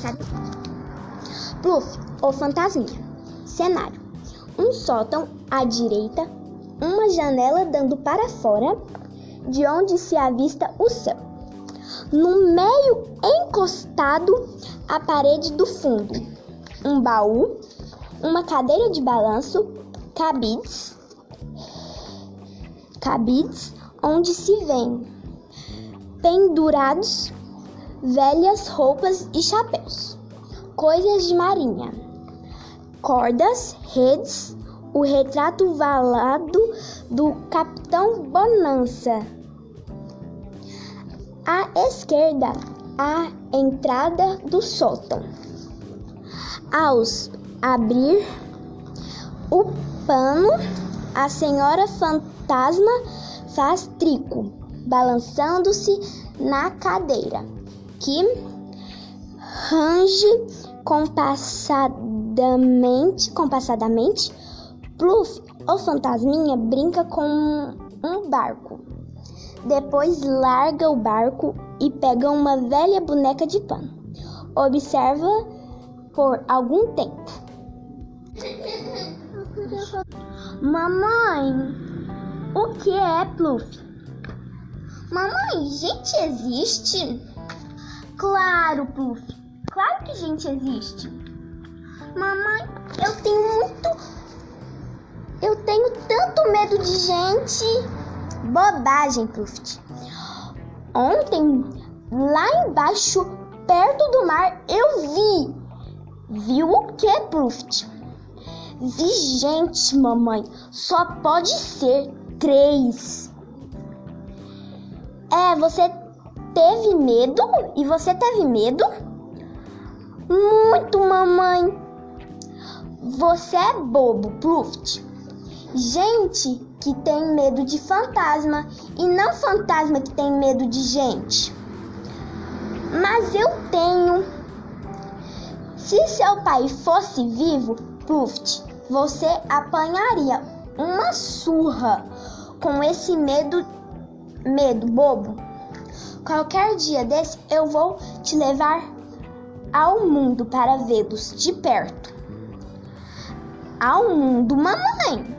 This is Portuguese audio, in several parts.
saber. Ou fantasminha. Cenário: um sótão à direita, uma janela dando para fora, de onde se avista o céu. No meio, encostado à parede do fundo, um baú, uma cadeira de balanço, cabides, cabides onde se vêem pendurados velhas roupas e chapéus, coisas de marinha, cordas, redes, o retrato valado do Capitão Bonança. À esquerda, a entrada do sótão. Aos abrir o pano, a senhora fantasma faz trico, balançando-se na cadeira, que range compassadamente, compassadamente. Pluff, o fantasminha, brinca com um barco. Depois larga o barco e pega uma velha boneca de pano. Observa por algum tempo. Mamãe, o que é Pluff? Mamãe, gente existe? Claro, Pluff. Claro que gente existe. Mamãe, eu tenho muito. Eu tenho tanto medo de gente. Bobagem, Pluft. Ontem, lá embaixo, perto do mar, eu vi. Viu o que, Pluft? Vi gente, mamãe. Só pode ser três. É, você teve medo? E você teve medo? Muito, mamãe. Você é bobo, Pluft. Gente que tem medo de fantasma e não fantasma que tem medo de gente. Mas eu tenho. Se seu pai fosse vivo, Pluft, você apanharia uma surra com esse medo, medo bobo. Qualquer dia desse eu vou te levar ao mundo para vê-los de perto. Ao mundo, mamãe.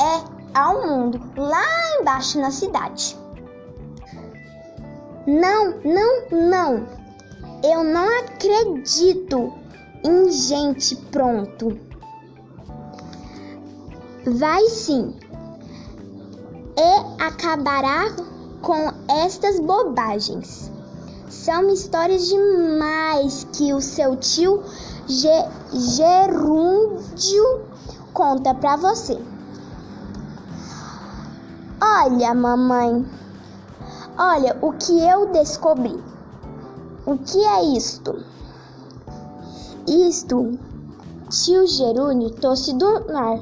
É ao mundo lá embaixo na cidade. Não, não, não. Eu não acredito em gente pronto. Vai sim. E acabará com estas bobagens. São histórias demais que o seu tio Ge Gerúndio conta para você. Olha, mamãe. Olha o que eu descobri. O que é isto? Isto, tio Gerúndio trouxe do mar.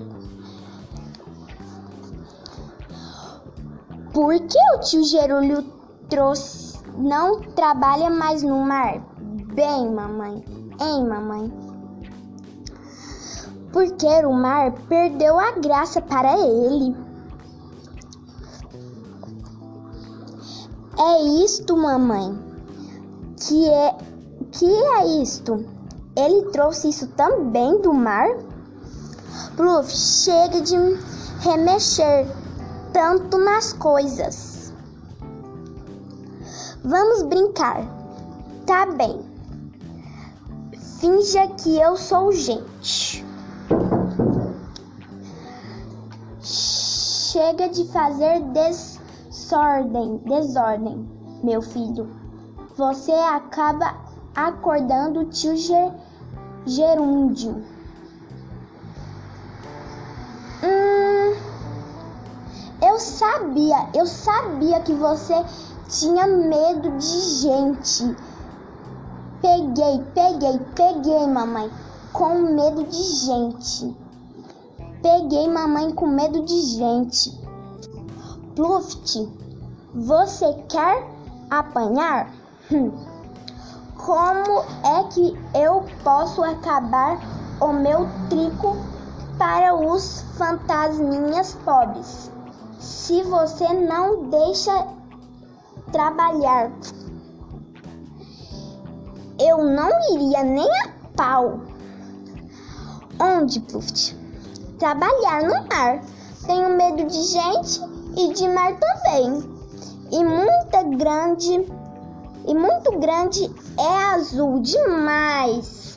Por que o tio Gerúndio trouxe não trabalha mais no mar? Bem, mamãe. Hein, mamãe? Porque o mar perdeu a graça para ele. É isto, mamãe. Que é que é isto? Ele trouxe isso também do mar? Bluff, chega de remexer tanto nas coisas. Vamos brincar. Tá bem. Finja que eu sou gente. Chega de fazer desordem, desordem, meu filho. Você acaba acordando o tio Ger Gerúndio. Eu sabia, eu sabia que você tinha medo de gente. Peguei, peguei, peguei, mamãe, com medo de gente. Peguei mamãe com medo de gente. Pluft, você quer apanhar? Hum. Como é que eu posso acabar o meu trico para os fantasminhas pobres? Se você não deixa trabalhar. Eu não iria nem a pau. Onde, Pluft? Trabalhar no mar. Tenho medo de gente e de mar também. E muita grande e muito grande é azul demais.